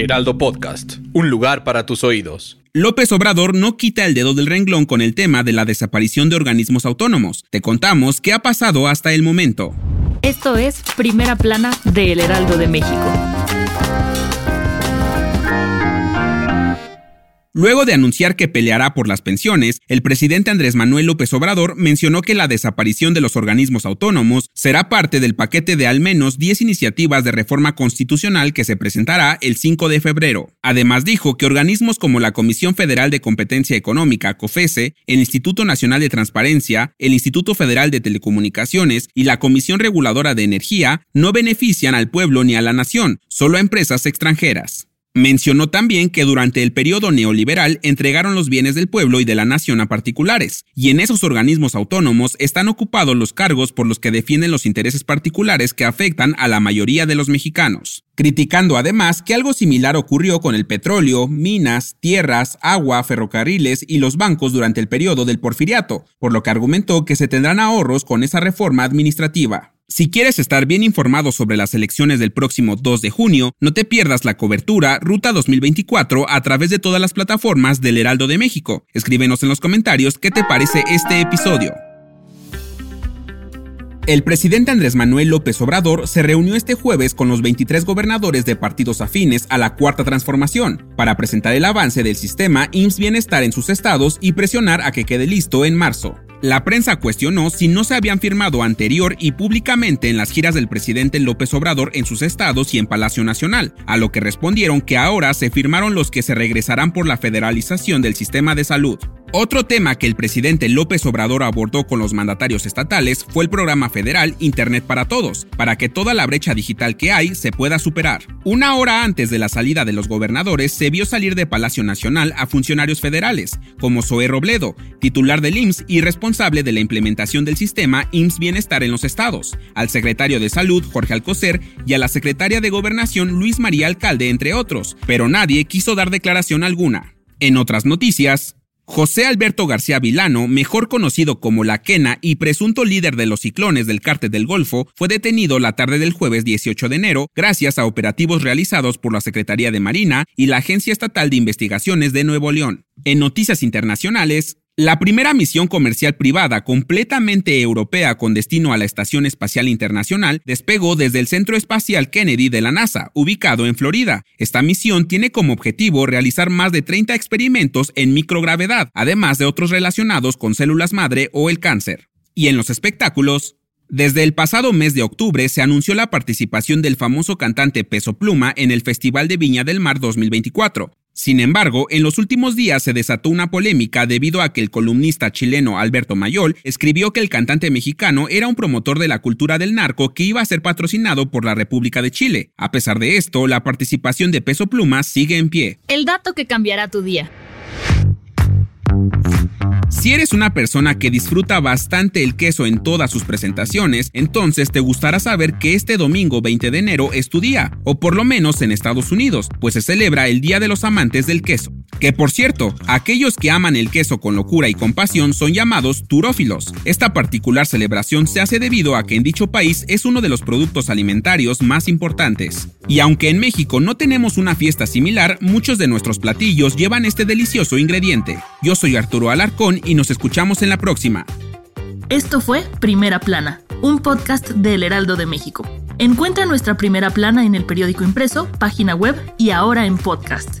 Heraldo Podcast, un lugar para tus oídos. López Obrador no quita el dedo del renglón con el tema de la desaparición de organismos autónomos. Te contamos qué ha pasado hasta el momento. Esto es Primera Plana de El Heraldo de México. Luego de anunciar que peleará por las pensiones, el presidente Andrés Manuel López Obrador mencionó que la desaparición de los organismos autónomos será parte del paquete de al menos 10 iniciativas de reforma constitucional que se presentará el 5 de febrero. Además dijo que organismos como la Comisión Federal de Competencia Económica, COFESE, el Instituto Nacional de Transparencia, el Instituto Federal de Telecomunicaciones y la Comisión Reguladora de Energía no benefician al pueblo ni a la nación, solo a empresas extranjeras. Mencionó también que durante el periodo neoliberal entregaron los bienes del pueblo y de la nación a particulares, y en esos organismos autónomos están ocupados los cargos por los que defienden los intereses particulares que afectan a la mayoría de los mexicanos. Criticando además que algo similar ocurrió con el petróleo, minas, tierras, agua, ferrocarriles y los bancos durante el periodo del porfiriato, por lo que argumentó que se tendrán ahorros con esa reforma administrativa. Si quieres estar bien informado sobre las elecciones del próximo 2 de junio, no te pierdas la cobertura Ruta 2024 a través de todas las plataformas del Heraldo de México. Escríbenos en los comentarios qué te parece este episodio. El presidente Andrés Manuel López Obrador se reunió este jueves con los 23 gobernadores de partidos afines a la Cuarta Transformación para presentar el avance del sistema IMSS Bienestar en sus estados y presionar a que quede listo en marzo. La prensa cuestionó si no se habían firmado anterior y públicamente en las giras del presidente López Obrador en sus estados y en Palacio Nacional, a lo que respondieron que ahora se firmaron los que se regresarán por la federalización del sistema de salud. Otro tema que el presidente López Obrador abordó con los mandatarios estatales fue el programa federal Internet para Todos, para que toda la brecha digital que hay se pueda superar. Una hora antes de la salida de los gobernadores se vio salir de Palacio Nacional a funcionarios federales, como Zoé Robledo, titular del IMSS y responsable de la implementación del sistema IMSS Bienestar en los estados, al secretario de Salud Jorge Alcocer y a la secretaria de Gobernación Luis María Alcalde, entre otros, pero nadie quiso dar declaración alguna. En otras noticias, José Alberto García Vilano, mejor conocido como La Quena y presunto líder de los ciclones del cártel del Golfo, fue detenido la tarde del jueves 18 de enero gracias a operativos realizados por la Secretaría de Marina y la Agencia Estatal de Investigaciones de Nuevo León. En noticias internacionales, la primera misión comercial privada completamente europea con destino a la Estación Espacial Internacional despegó desde el Centro Espacial Kennedy de la NASA, ubicado en Florida. Esta misión tiene como objetivo realizar más de 30 experimentos en microgravedad, además de otros relacionados con células madre o el cáncer. Y en los espectáculos, desde el pasado mes de octubre se anunció la participación del famoso cantante Peso Pluma en el Festival de Viña del Mar 2024. Sin embargo, en los últimos días se desató una polémica debido a que el columnista chileno Alberto Mayol escribió que el cantante mexicano era un promotor de la cultura del narco que iba a ser patrocinado por la República de Chile. A pesar de esto, la participación de Peso Pluma sigue en pie. El dato que cambiará tu día. Si eres una persona que disfruta bastante el queso en todas sus presentaciones, entonces te gustará saber que este domingo 20 de enero es tu día, o por lo menos en Estados Unidos, pues se celebra el Día de los Amantes del Queso. Que por cierto, aquellos que aman el queso con locura y compasión son llamados turófilos. Esta particular celebración se hace debido a que en dicho país es uno de los productos alimentarios más importantes. Y aunque en México no tenemos una fiesta similar, muchos de nuestros platillos llevan este delicioso ingrediente. Yo soy Arturo Alarcón y nos escuchamos en la próxima. Esto fue Primera Plana, un podcast del Heraldo de México. Encuentra nuestra Primera Plana en el periódico impreso, página web y ahora en podcast.